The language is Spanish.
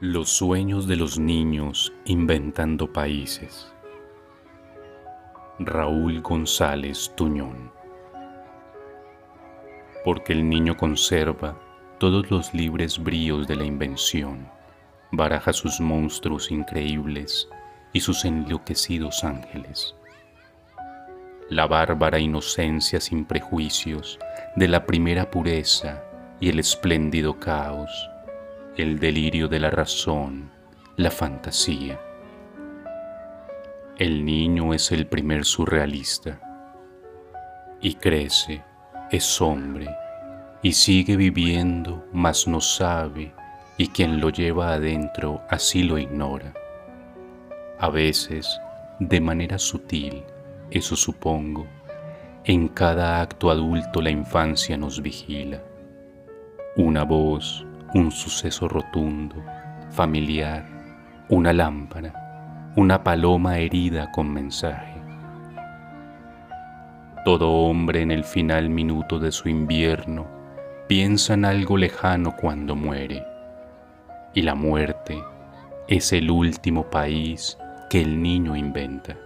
Los sueños de los niños inventando países. Raúl González Tuñón. Porque el niño conserva todos los libres bríos de la invención, baraja sus monstruos increíbles y sus enloquecidos ángeles. La bárbara inocencia sin prejuicios de la primera pureza y el espléndido caos el delirio de la razón, la fantasía. El niño es el primer surrealista y crece, es hombre y sigue viviendo, mas no sabe y quien lo lleva adentro así lo ignora. A veces, de manera sutil, eso supongo, en cada acto adulto la infancia nos vigila. Una voz, un suceso rotundo, familiar, una lámpara, una paloma herida con mensaje. Todo hombre en el final minuto de su invierno piensa en algo lejano cuando muere, y la muerte es el último país que el niño inventa.